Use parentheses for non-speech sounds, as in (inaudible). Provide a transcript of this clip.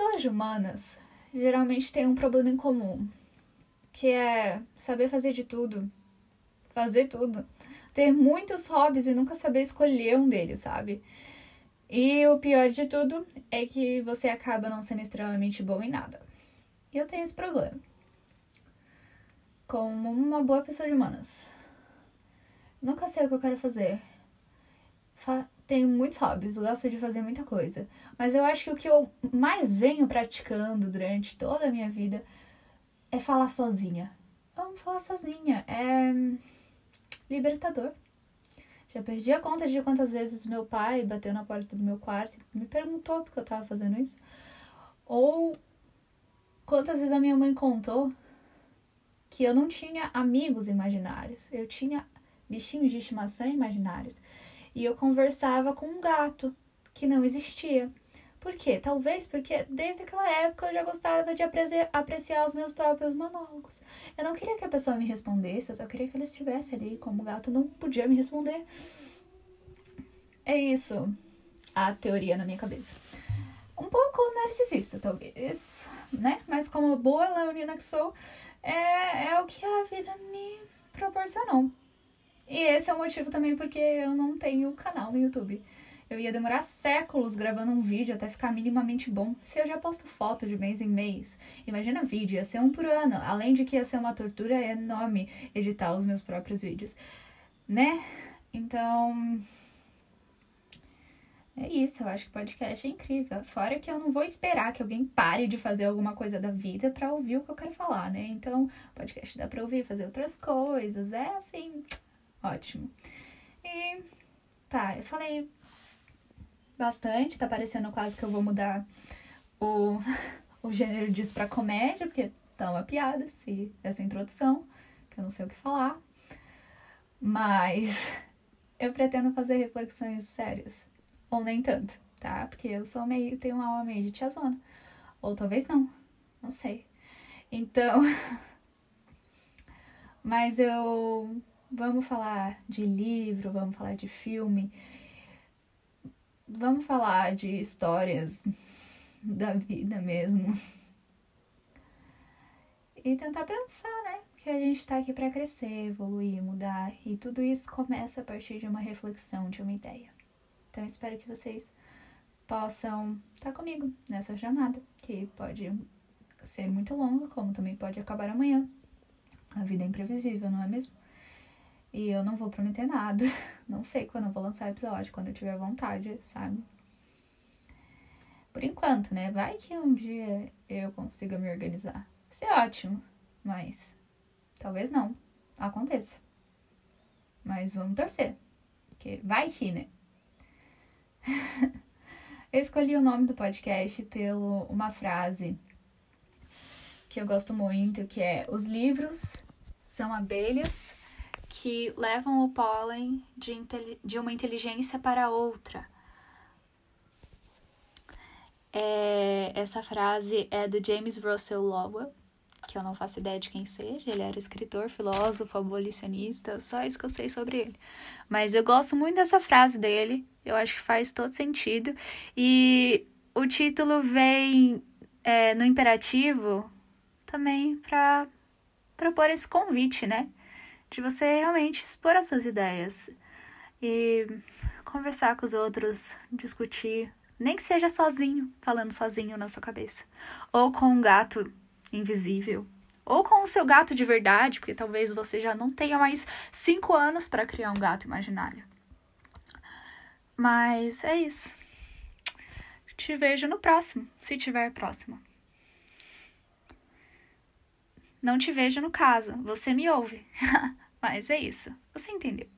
Pessoas humanas geralmente têm um problema em comum, que é saber fazer de tudo, fazer tudo, ter muitos hobbies e nunca saber escolher um deles, sabe? E o pior de tudo é que você acaba não sendo extremamente bom em nada. E eu tenho esse problema. Como uma boa pessoa de humanas. Nunca sei o que eu quero fazer. Fa tenho muitos hobbies, gosto de fazer muita coisa. Mas eu acho que o que eu mais venho praticando durante toda a minha vida é falar sozinha. Amo falar sozinha. É libertador. Já perdi a conta de quantas vezes meu pai bateu na porta do meu quarto e me perguntou por que eu tava fazendo isso. Ou quantas vezes a minha mãe contou que eu não tinha amigos imaginários. Eu tinha bichinhos de estimação imaginários. E eu conversava com um gato que não existia. Por quê? Talvez porque desde aquela época eu já gostava de apreciar os meus próprios monólogos. Eu não queria que a pessoa me respondesse, eu só queria que ele estivesse ali. Como o gato não podia me responder. É isso a teoria na minha cabeça. Um pouco narcisista, talvez, né? Mas como boa leonina que sou, é, é o que a vida me proporcionou. E esse é o motivo também porque eu não tenho canal no YouTube. Eu ia demorar séculos gravando um vídeo até ficar minimamente bom. Se eu já posto foto de mês em mês, imagina vídeo, ia ser um por ano. Além de que ia ser uma tortura enorme editar os meus próprios vídeos, né? Então. É isso, eu acho que podcast é incrível. Fora que eu não vou esperar que alguém pare de fazer alguma coisa da vida para ouvir o que eu quero falar, né? Então, podcast dá pra ouvir, fazer outras coisas. É assim, ótimo. E tá, eu falei bastante. Tá parecendo quase que eu vou mudar o, (laughs) o gênero disso pra comédia, porque tá uma piada se essa introdução, que eu não sei o que falar. Mas (laughs) eu pretendo fazer reflexões sérias. Ou nem tanto, tá? Porque eu sou meio. tenho uma alma meio de tiazona. Ou talvez não. Não sei. Então. (laughs) Mas eu. Vamos falar de livro, vamos falar de filme vamos falar de histórias da vida mesmo. E tentar pensar, né? Que a gente tá aqui para crescer, evoluir, mudar. E tudo isso começa a partir de uma reflexão, de uma ideia. Então espero que vocês possam estar tá comigo nessa jornada, que pode ser muito longa, como também pode acabar amanhã. A vida é imprevisível, não é mesmo? E eu não vou prometer nada. (laughs) Não sei quando eu vou lançar episódio, quando eu tiver vontade, sabe? Por enquanto, né? Vai que um dia eu consiga me organizar. Isso é ótimo, mas talvez não aconteça. Mas vamos torcer. Porque vai que, né? (laughs) eu escolhi o nome do podcast pelo uma frase que eu gosto muito, que é os livros são abelhas que levam o pólen de, de uma inteligência para outra. É, essa frase é do James Russell Lowell, que eu não faço ideia de quem seja. Ele era escritor, filósofo, abolicionista, só isso que eu sei sobre ele. Mas eu gosto muito dessa frase dele, eu acho que faz todo sentido. E o título vem é, no imperativo também para propor esse convite, né? De você realmente expor as suas ideias e conversar com os outros, discutir, nem que seja sozinho, falando sozinho na sua cabeça, ou com um gato invisível, ou com o seu gato de verdade, porque talvez você já não tenha mais cinco anos para criar um gato imaginário. Mas é isso. Te vejo no próximo, se tiver próximo. Não te vejo no caso, você me ouve. (laughs) Mas é isso, você entendeu.